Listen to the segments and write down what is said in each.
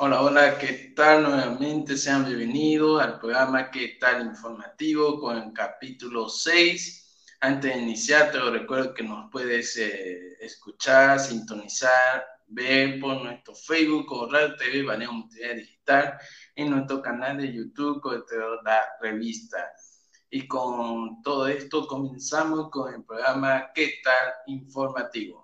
Hola, hola, ¿qué tal? Nuevamente sean bienvenidos al programa ¿Qué tal informativo? con el capítulo 6. Antes de iniciar, te recuerdo que nos puedes eh, escuchar, sintonizar, ver por nuestro Facebook Radio TV Baneo Multimedia Digital, en nuestro canal de YouTube con la revista. Y con todo esto comenzamos con el programa ¿Qué tal informativo?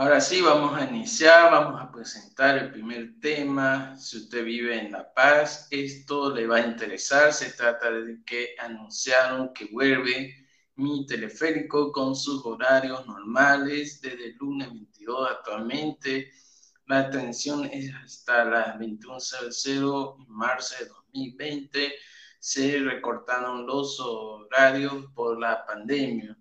Ahora sí, vamos a iniciar, vamos a presentar el primer tema. Si usted vive en La Paz, esto le va a interesar. Se trata de que anunciaron que vuelve mi teleférico con sus horarios normales desde el lunes 22 actualmente. La atención es hasta las 21.00 en marzo de 2020. Se recortaron los horarios por la pandemia.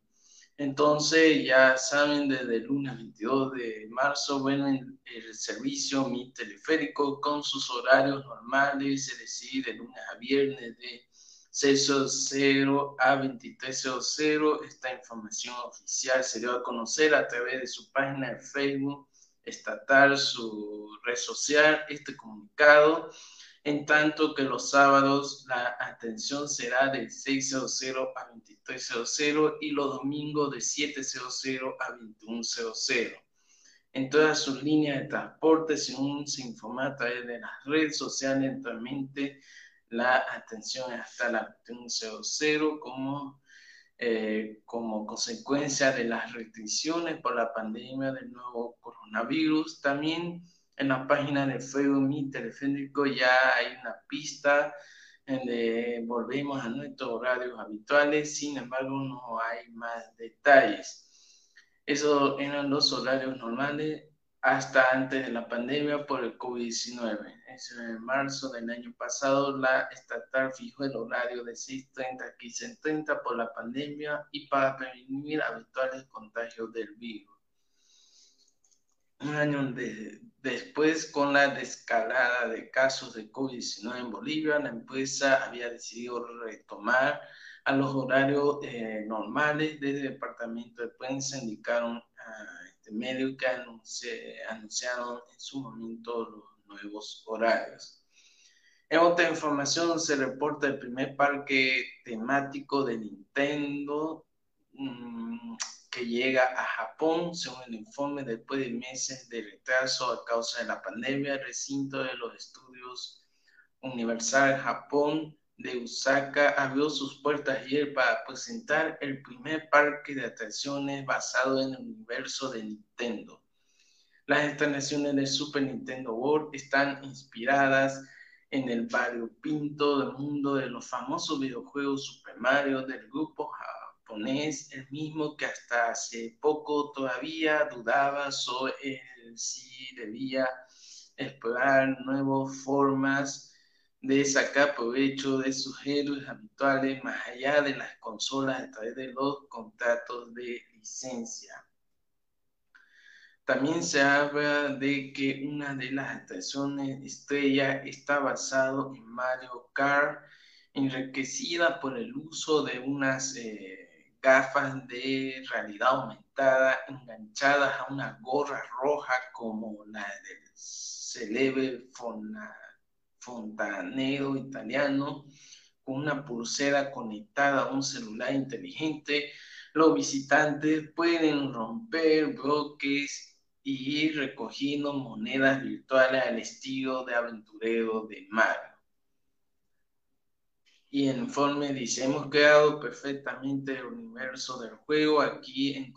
Entonces, ya saben, desde el lunes 22 de marzo, bueno, el servicio Mi Teleférico con sus horarios normales, se decide de lunes a viernes de 6.00 a 23.00. Esta información oficial se dio a conocer a través de su página de Facebook estatal, su red social, este comunicado en tanto que los sábados la atención será de 6.00 a 23.00 y los domingos de 7.00 a 21.00. En todas sus líneas de transporte, según se informa a través de las redes sociales, actualmente la atención hasta la 21.00 como, eh, como consecuencia de las restricciones por la pandemia del nuevo coronavirus. También en la página de Facebook Mi Telefónico ya hay una pista donde volvemos a nuestros horarios habituales, sin embargo no hay más detalles. Esos eran los horarios normales hasta antes de la pandemia por el COVID-19. En marzo del año pasado, la estatal fijó el horario de 6.30 a 15.30 por la pandemia y para prevenir habituales contagios del virus un año después, con la descalada de casos de COVID-19 en Bolivia, la empresa había decidido retomar a los horarios eh, normales desde el departamento de prensa, indicaron a este medio que anunciaron en su momento los nuevos horarios. En otra información se reporta el primer parque temático de Nintendo. Mm, llega a Japón, según el informe, después de meses de retraso a causa de la pandemia, el recinto de los estudios Universal Japón de Osaka abrió sus puertas ayer para presentar el primer parque de atracciones basado en el universo de Nintendo. Las instalaciones del Super Nintendo World están inspiradas en el pinto del mundo de los famosos videojuegos Super Mario del grupo el mismo que hasta hace poco todavía dudaba sobre si debía explorar nuevas formas de sacar provecho de sus héroes habituales más allá de las consolas a través de los contratos de licencia. También se habla de que una de las atracciones estrella está basado en Mario Kart, enriquecida por el uso de unas eh, gafas de realidad aumentada enganchadas a una gorra roja como la del célebre fontanero italiano, con una pulsera conectada a un celular inteligente, los visitantes pueden romper bloques y ir recogiendo monedas virtuales al estilo de aventurero de Mario y en informe dice, hemos creado perfectamente el universo del juego. Aquí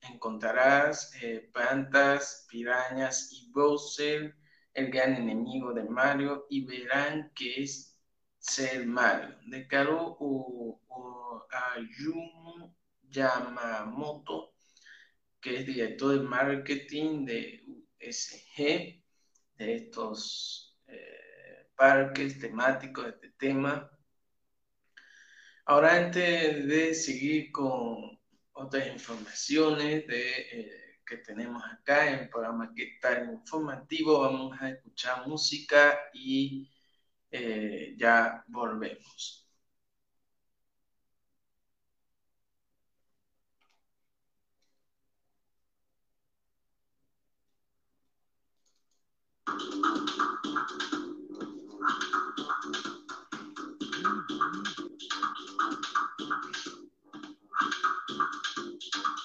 encontrarás eh, plantas, pirañas y Bowser, el gran enemigo de Mario, y verán que es ser malo. Declaró Ayumu Yamamoto, que es director de marketing de USG, de estos eh, parques temáticos de este tema. Ahora, antes de seguir con otras informaciones de, eh, que tenemos acá en el programa que está informativo, vamos a escuchar música y eh, ya volvemos. Mm, mm. Thank you.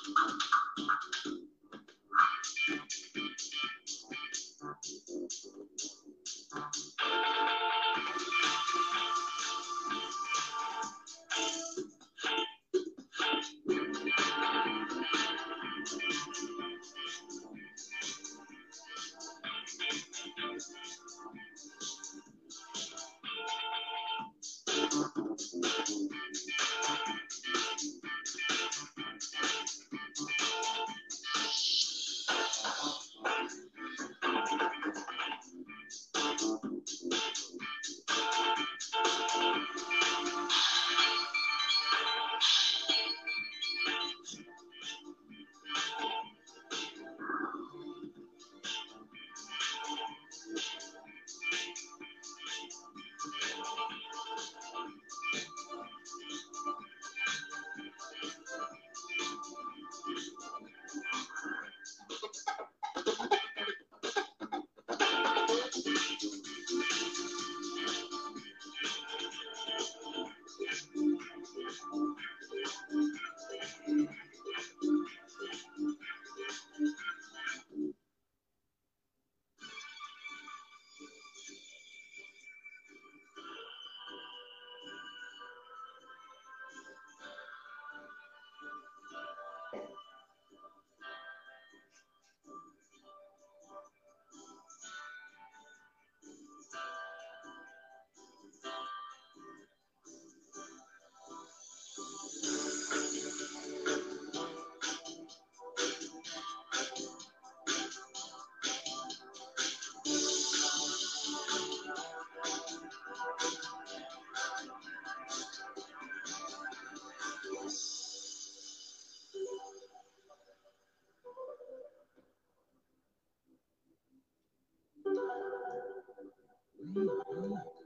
Mm-hmm.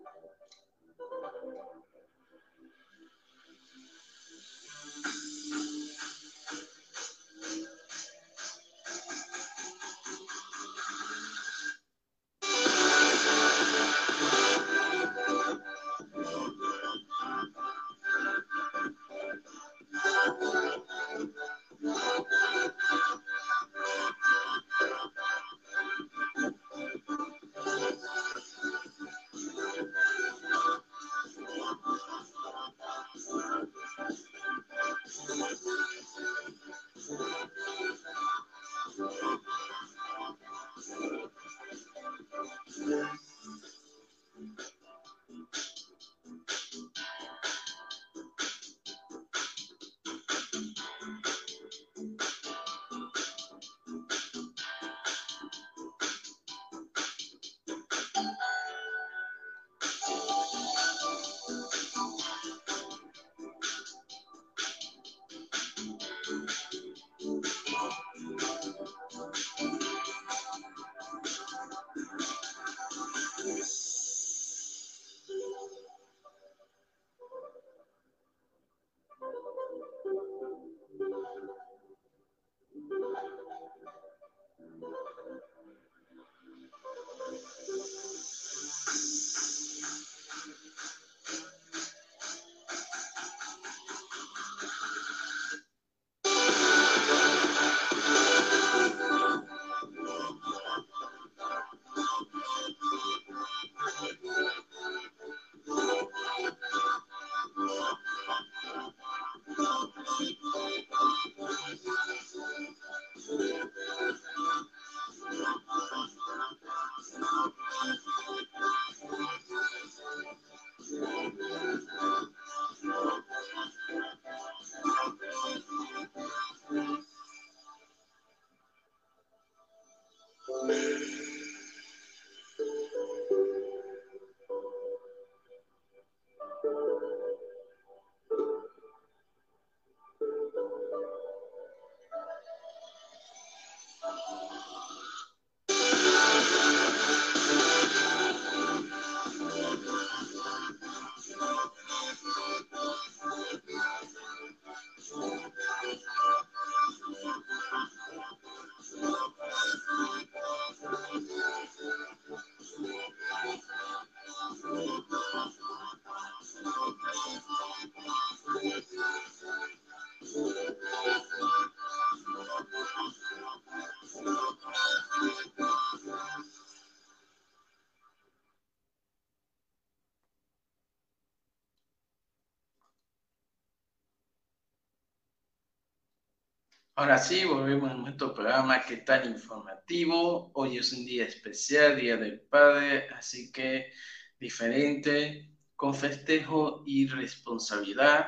Ahora sí, volvemos a nuestro programa que tan informativo. Hoy es un día especial, Día del Padre, así que diferente, con festejo y responsabilidad.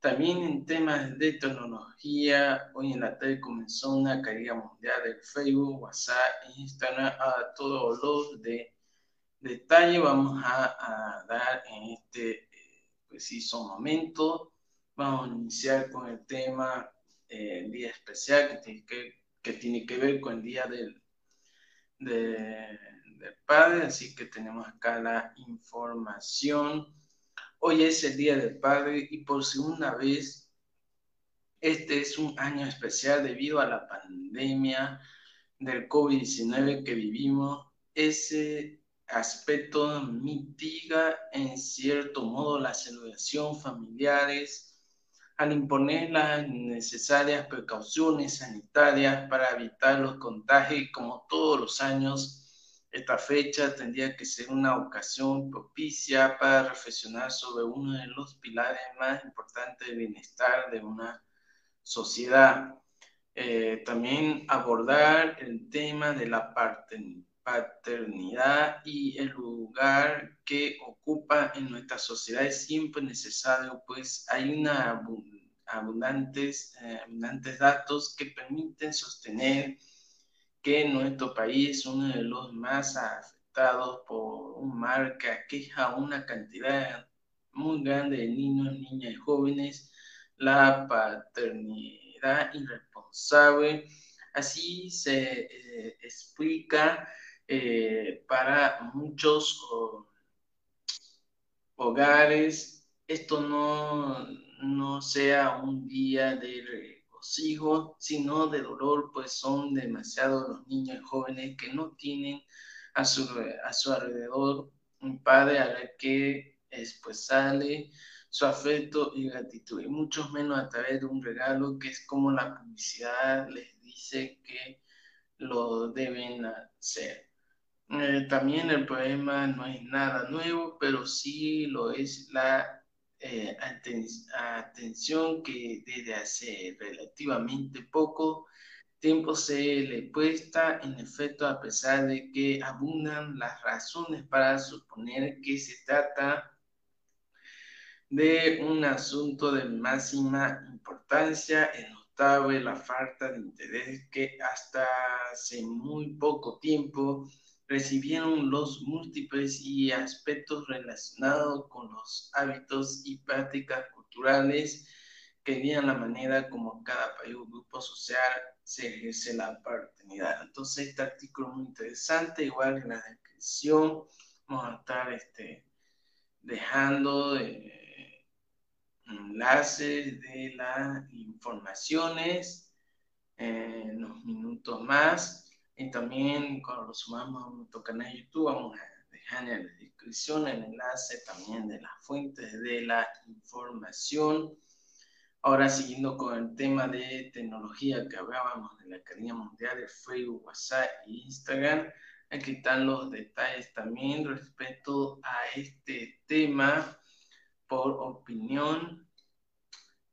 También en temas de tecnología, hoy en la tarde comenzó una caída mundial de Facebook, WhatsApp, Instagram, a todos los de detalle vamos a, dar en este eh, preciso momento. Vamos a iniciar con el tema eh, día especial que tiene que, que, tiene que ver con el Día del, del Padre, así que tenemos acá la información. Hoy es el Día del Padre y por segunda vez este es un año especial debido a la pandemia del COVID-19 que vivimos. Ese aspecto mitiga en cierto modo la celebración familiares al imponer las necesarias precauciones sanitarias para evitar los contagios, como todos los años, esta fecha tendría que ser una ocasión propicia para reflexionar sobre uno de los pilares más importantes del bienestar de una sociedad. Eh, también abordar el tema de la paternidad y el lugar que ocupa en nuestra sociedad es siempre necesario, pues hay una abundantes, eh, abundantes datos que permiten sostener que nuestro país es uno de los más afectados por un mal que aqueja una cantidad muy grande de niños, niñas y jóvenes, la paternidad irresponsable. Así se eh, explica eh, para muchos hogares. Esto no, no sea un día de regocijo, sino de dolor, pues son demasiados los niños y jóvenes que no tienen a su, a su alrededor un padre a que expresarle su afecto y gratitud, y mucho menos a través de un regalo que es como la publicidad les dice que lo deben hacer. Eh, también el poema no es nada nuevo, pero sí lo es la eh, atención que desde hace relativamente poco tiempo se le puesta en efecto a pesar de que abundan las razones para suponer que se trata de un asunto de máxima importancia, es notable la falta de interés que hasta hace muy poco tiempo recibieron los múltiples y aspectos relacionados con los hábitos y prácticas culturales que guían la manera como cada país o grupo social se ejerce la paternidad. Entonces, este artículo es muy interesante, igual en la descripción vamos a estar este, dejando eh, enlaces de las informaciones en unos minutos más. Y también cuando lo sumamos a nuestro canal de YouTube, vamos a dejar en la descripción el enlace también de las fuentes de la información. Ahora siguiendo con el tema de tecnología que hablábamos de la Academia Mundial de Facebook, WhatsApp e Instagram, aquí están los detalles también respecto a este tema por opinión,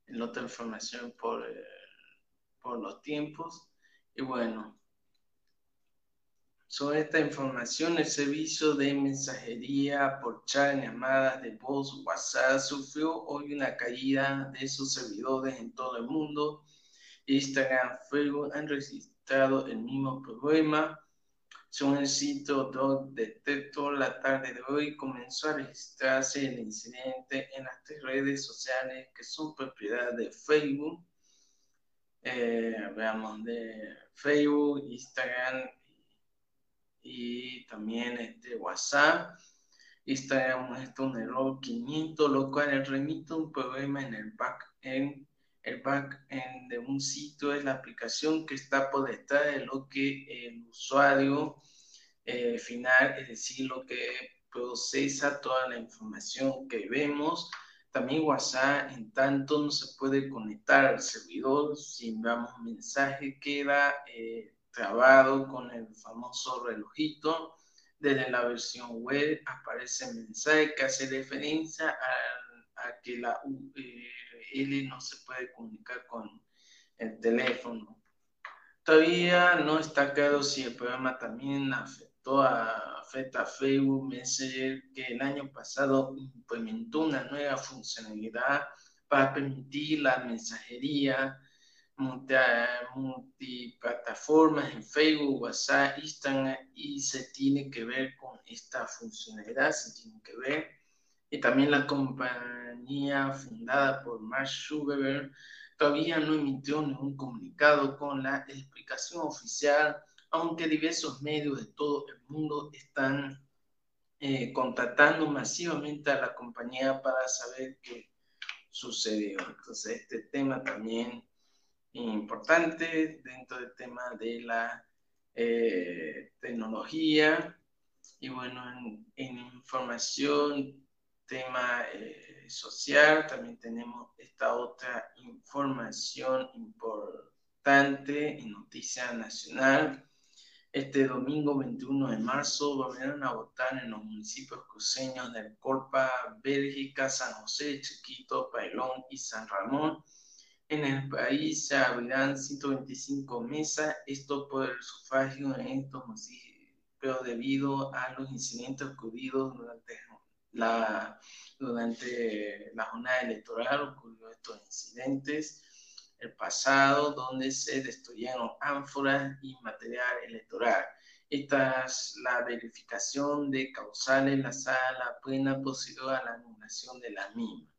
en otra información por, eh, por los tiempos. Y bueno, sobre esta información, el servicio de mensajería por chat, llamadas de voz, WhatsApp, sufrió hoy una caída de sus servidores en todo el mundo. Instagram, Facebook han registrado el mismo problema. Según el sitio Detector, la tarde de hoy comenzó a registrarse el incidente en las tres redes sociales que son propiedad de Facebook. Eh, veamos, de Facebook, Instagram y también este WhatsApp. Instagram muestra un error 500, lo cual remite un problema en el backend. El backend de un sitio es la aplicación que está por detrás de lo que el usuario eh, final, es decir, lo que procesa toda la información que vemos. También WhatsApp, en tanto, no se puede conectar al servidor si enviamos un mensaje, queda eh, trabado con el famoso relojito. Desde la versión web aparece el mensaje que hace referencia a, que la URL no se puede comunicar con el teléfono. Todavía no está claro si el programa también afectó a, afecta a Facebook Messenger, que el año pasado implementó una nueva funcionalidad para permitir la mensajería multiplataformas en Facebook, WhatsApp, Instagram y se tiene que ver con esta funcionalidad, se tiene que ver. Y también la compañía fundada por Mark Zuckerberg todavía no emitió ningún comunicado con la explicación oficial, aunque diversos medios de todo el mundo están eh, contratando masivamente a la compañía para saber qué sucedió. Entonces, este tema también importante dentro del tema de la eh, tecnología y bueno, en, información, tema eh, social, también tenemos esta otra información importante en Noticia Nacional. Este domingo 21 de marzo van a votar en los municipios cruceños del Corpa, Bélgica, San José, Chiquito, Pailón y San Ramón en el país se abrirán 125 mesas, esto por el sufragio en estos municipios debido a los incidentes ocurridos durante la, durante la jornada electoral, ocurrió estos incidentes el pasado, donde se destruyeron ánforas y material electoral. Es la verificación de causales, la sala plena posibilidad a la anulación de la misma.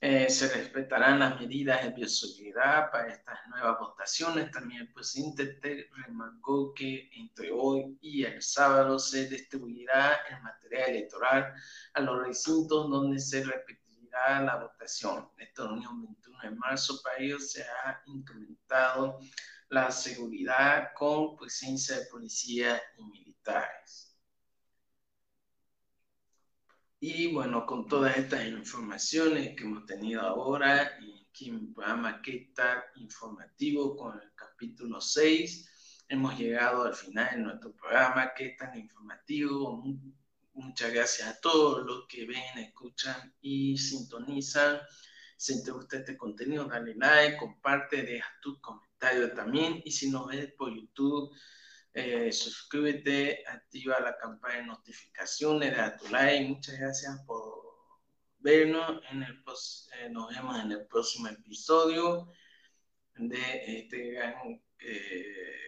Eh, se respetarán las medidas de bioseguridad para estas nuevas votaciones. También el presidente remarcó que entre hoy y el sábado se distribuirá el material electoral a los recintos donde se repetirá la votación. Esta reunión 21 de marzo para ello se ha incrementado la seguridad con presencia de policía y militares. Y bueno, con todas estas informaciones que hemos tenido ahora, y aquí en mi programa ¿Qué tal informativo con el capítulo 6, hemos llegado al final de nuestro programa ¿Qué tal informativo? Muchas gracias a todos los que ven, escuchan y sintonizan. Si te gusta este contenido, dale like, comparte, deja tu comentario también. Y si nos ves por YouTube, eh, suscríbete, activa la campana de notificaciones, da tu like. Muchas gracias por vernos. En el, eh, nos vemos en el próximo episodio de este gran eh,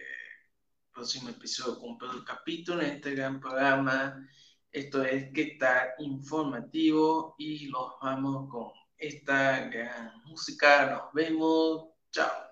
próximo episodio con el capítulo en este gran programa. Esto es que está informativo y los vamos con esta gran música. Nos vemos. Chao.